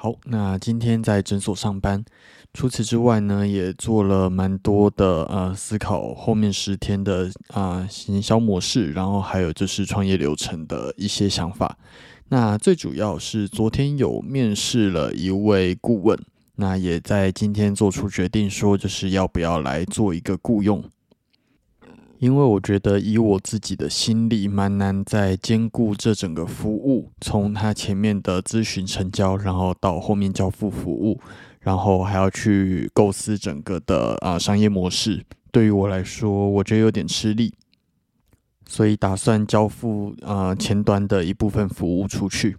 好，那今天在诊所上班，除此之外呢，也做了蛮多的呃思考，后面十天的啊行销模式，然后还有就是创业流程的一些想法。那最主要是昨天有面试了一位顾问，那也在今天做出决定，说就是要不要来做一个雇佣。因为我觉得以我自己的心力，蛮难在兼顾这整个服务，从他前面的咨询成交，然后到后面交付服务，然后还要去构思整个的啊商业模式。对于我来说，我觉得有点吃力，所以打算交付呃前端的一部分服务出去。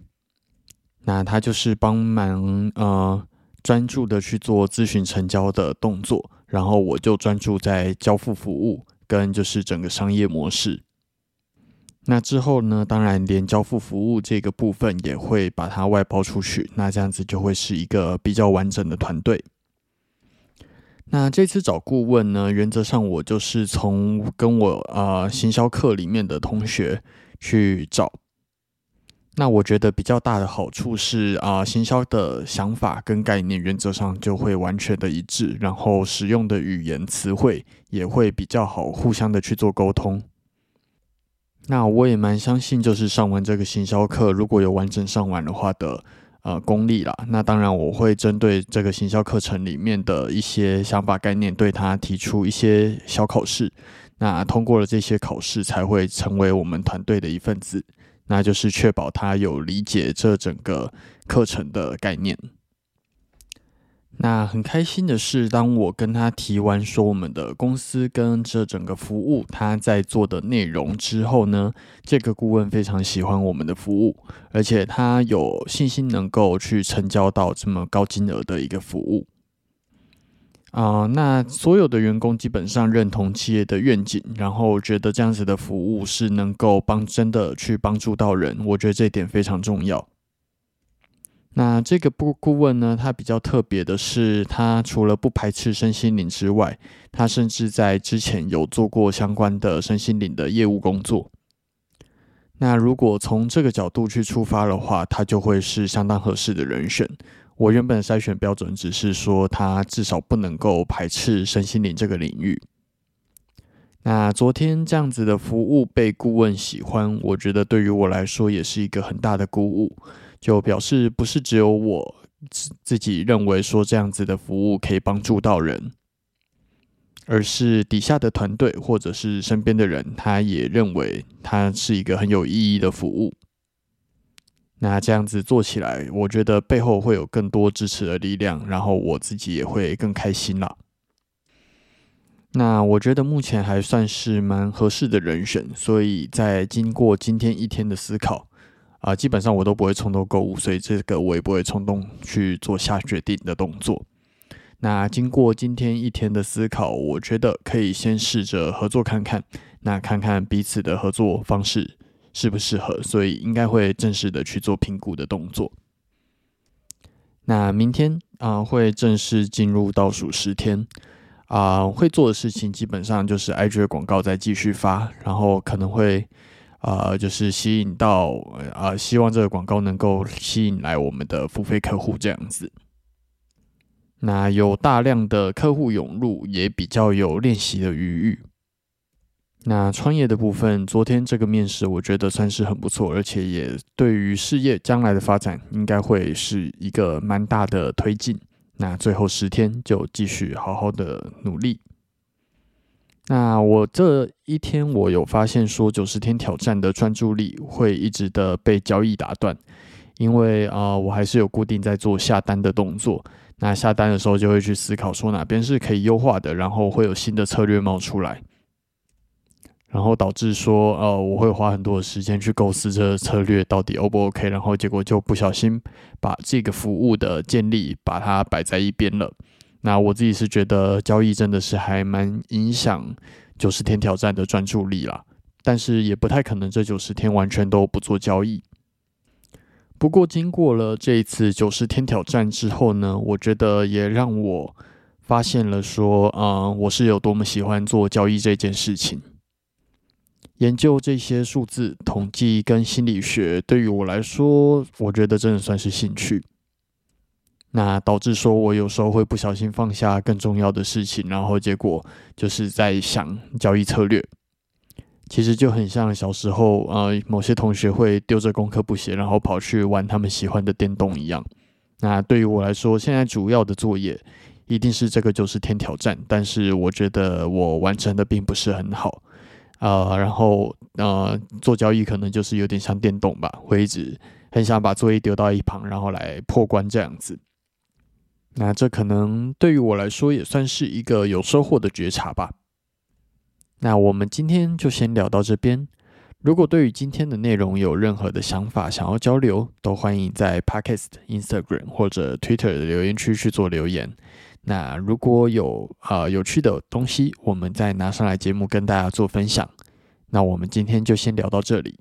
那他就是帮忙呃专注的去做咨询成交的动作，然后我就专注在交付服务。跟就是整个商业模式，那之后呢，当然连交付服务这个部分也会把它外包出去，那这样子就会是一个比较完整的团队。那这次找顾问呢，原则上我就是从跟我啊行销课里面的同学去找。那我觉得比较大的好处是啊，行销的想法跟概念原则上就会完全的一致，然后使用的语言词汇也会比较好，互相的去做沟通。那我也蛮相信，就是上完这个行销课，如果有完整上完的话的呃功力啦。那当然我会针对这个行销课程里面的一些想法概念，对他提出一些小考试。那通过了这些考试，才会成为我们团队的一份子。那就是确保他有理解这整个课程的概念。那很开心的是，当我跟他提完说我们的公司跟这整个服务他在做的内容之后呢，这个顾问非常喜欢我们的服务，而且他有信心能够去成交到这么高金额的一个服务。啊，那所有的员工基本上认同企业的愿景，然后觉得这样子的服务是能够帮真的去帮助到人，我觉得这一点非常重要。那这个顾顾问呢，他比较特别的是，他除了不排斥身心灵之外，他甚至在之前有做过相关的身心灵的业务工作。那如果从这个角度去出发的话，他就会是相当合适的人选。我原本筛选标准只是说，他至少不能够排斥身心灵这个领域。那昨天这样子的服务被顾问喜欢，我觉得对于我来说也是一个很大的鼓舞，就表示不是只有我自自己认为说这样子的服务可以帮助到人，而是底下的团队或者是身边的人，他也认为它是一个很有意义的服务。那这样子做起来，我觉得背后会有更多支持的力量，然后我自己也会更开心了。那我觉得目前还算是蛮合适的人选，所以在经过今天一天的思考，啊，基本上我都不会冲动购物，所以这个我也不会冲动去做下决定的动作。那经过今天一天的思考，我觉得可以先试着合作看看，那看看彼此的合作方式。适不适合，所以应该会正式的去做评估的动作。那明天啊，会正式进入倒数十天啊，会做的事情基本上就是 IG 的广告再继续发，然后可能会啊，就是吸引到啊，希望这个广告能够吸引来我们的付费客户这样子。那有大量的客户涌入，也比较有练习的余裕。那创业的部分，昨天这个面试我觉得算是很不错，而且也对于事业将来的发展应该会是一个蛮大的推进。那最后十天就继续好好的努力。那我这一天我有发现说，九十天挑战的专注力会一直的被交易打断，因为啊，我还是有固定在做下单的动作。那下单的时候就会去思考说哪边是可以优化的，然后会有新的策略冒出来。然后导致说，呃，我会花很多的时间去构思这个策略到底 O 不 OK，然后结果就不小心把这个服务的建立把它摆在一边了。那我自己是觉得交易真的是还蛮影响九十天挑战的专注力啦。但是也不太可能这九十天完全都不做交易。不过经过了这一次九十天挑战之后呢，我觉得也让我发现了说，嗯，我是有多么喜欢做交易这件事情。研究这些数字、统计跟心理学，对于我来说，我觉得真的算是兴趣。那导致说我有时候会不小心放下更重要的事情，然后结果就是在想交易策略。其实就很像小时候，呃，某些同学会丢着功课不写，然后跑去玩他们喜欢的电动一样。那对于我来说，现在主要的作业一定是这个就是天挑战，但是我觉得我完成的并不是很好。呃，然后呃，做交易可能就是有点像电动吧，会一直很想把作业丢到一旁，然后来破关这样子。那这可能对于我来说也算是一个有收获的觉察吧。那我们今天就先聊到这边。如果对于今天的内容有任何的想法想要交流，都欢迎在 Podcast、Instagram 或者 Twitter 的留言区去做留言。那如果有呃有趣的东西，我们再拿上来节目跟大家做分享。那我们今天就先聊到这里。